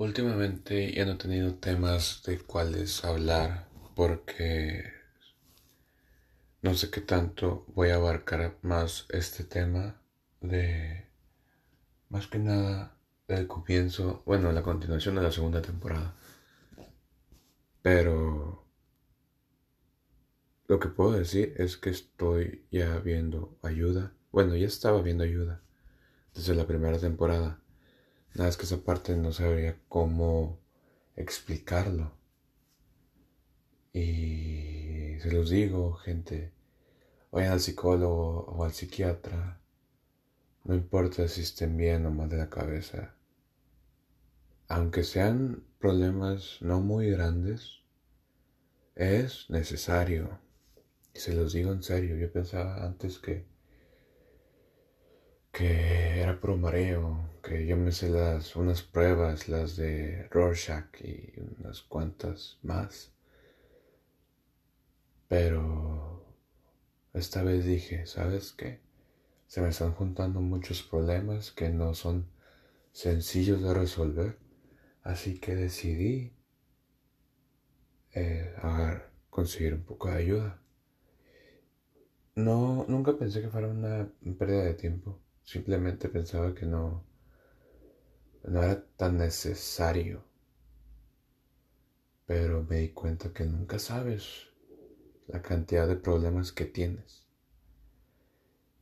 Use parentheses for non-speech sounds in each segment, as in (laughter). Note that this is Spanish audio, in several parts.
Últimamente ya no he tenido temas de cuáles hablar porque no sé qué tanto voy a abarcar más este tema de más que nada del comienzo, bueno, la continuación de la segunda temporada. Pero lo que puedo decir es que estoy ya viendo ayuda. Bueno, ya estaba viendo ayuda desde la primera temporada Nada es que esa parte no sabría cómo explicarlo. Y se los digo, gente, vayan al psicólogo o al psiquiatra. No importa si estén bien o mal de la cabeza. Aunque sean problemas no muy grandes, es necesario. Y se los digo en serio, yo pensaba antes que que era pro mareo, que yo me sé las unas pruebas, las de Rorschach y unas cuantas más. Pero esta vez dije, ¿sabes qué? Se me están juntando muchos problemas que no son sencillos de resolver, así que decidí eh, conseguir un poco de ayuda. No, nunca pensé que fuera una pérdida de tiempo Simplemente pensaba que no, no era tan necesario. Pero me di cuenta que nunca sabes la cantidad de problemas que tienes.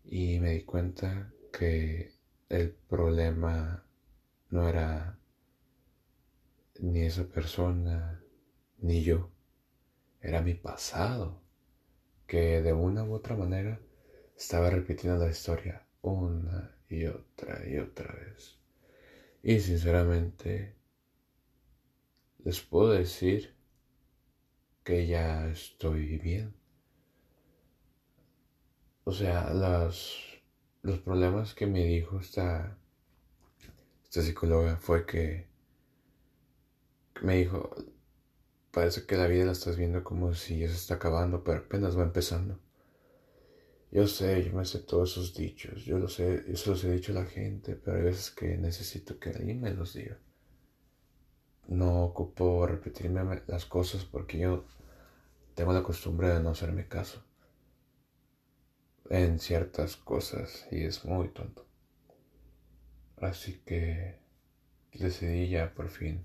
Y me di cuenta que el problema no era ni esa persona, ni yo. Era mi pasado, que de una u otra manera estaba repitiendo la historia una y otra y otra vez. Y sinceramente, les puedo decir que ya estoy bien. O sea, los problemas que me dijo esta, esta psicóloga fue que me dijo, parece que la vida la estás viendo como si ya se está acabando, pero apenas va empezando. Yo sé, yo me sé todos esos dichos, yo lo sé, yo se los he dicho a la gente, pero hay veces que necesito que alguien me los diga. No ocupo repetirme las cosas porque yo tengo la costumbre de no hacerme caso en ciertas cosas y es muy tonto. Así que decidí ya por fin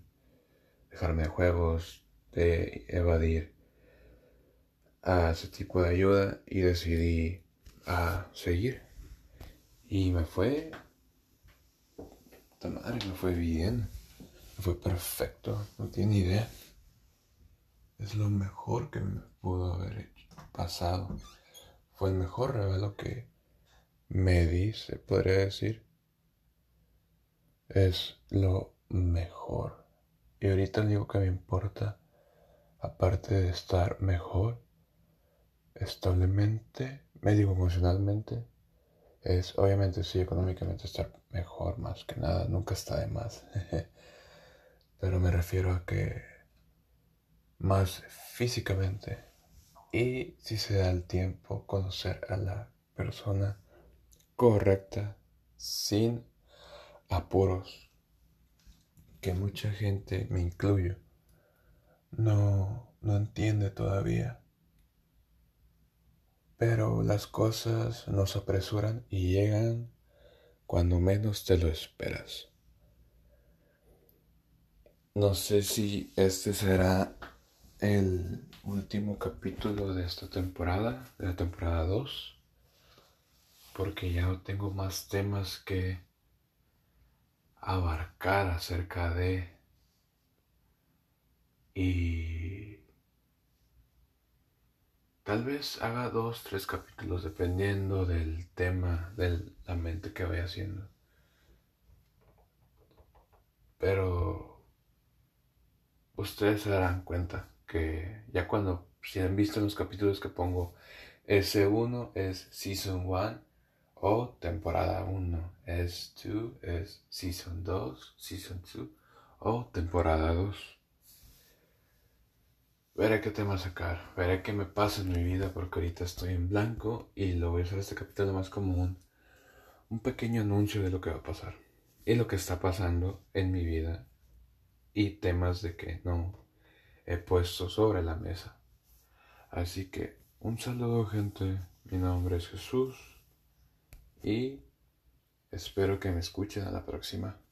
dejarme de juegos, de evadir a ese tipo de ayuda y decidí a seguir. Y me fue... Puta madre, me fue bien. Me fue perfecto. No tiene idea. Es lo mejor que me pudo haber hecho, pasado. Fue el mejor regalo que me di, se podría decir. Es lo mejor. Y ahorita lo único que me importa, aparte de estar mejor, establemente médico emocionalmente es obviamente sí económicamente estar mejor más que nada, nunca está de más. (laughs) Pero me refiero a que más físicamente y si se da el tiempo conocer a la persona correcta sin apuros que mucha gente me incluyo no no entiende todavía pero las cosas nos apresuran y llegan cuando menos te lo esperas. No sé si este será el último capítulo de esta temporada, de la temporada 2, porque ya no tengo más temas que abarcar acerca de y Tal vez haga dos, tres capítulos dependiendo del tema, de la mente que vaya haciendo. Pero ustedes se darán cuenta que ya cuando, si han visto los capítulos que pongo, S1 es Season 1 o temporada 1, S2 es Season 2, Season 2 o temporada 2. Veré qué tema sacar, veré qué me pasa en mi vida porque ahorita estoy en blanco y lo voy a usar este capítulo más como un, un pequeño anuncio de lo que va a pasar y lo que está pasando en mi vida y temas de que no he puesto sobre la mesa. Así que un saludo gente, mi nombre es Jesús y espero que me escuchen a la próxima.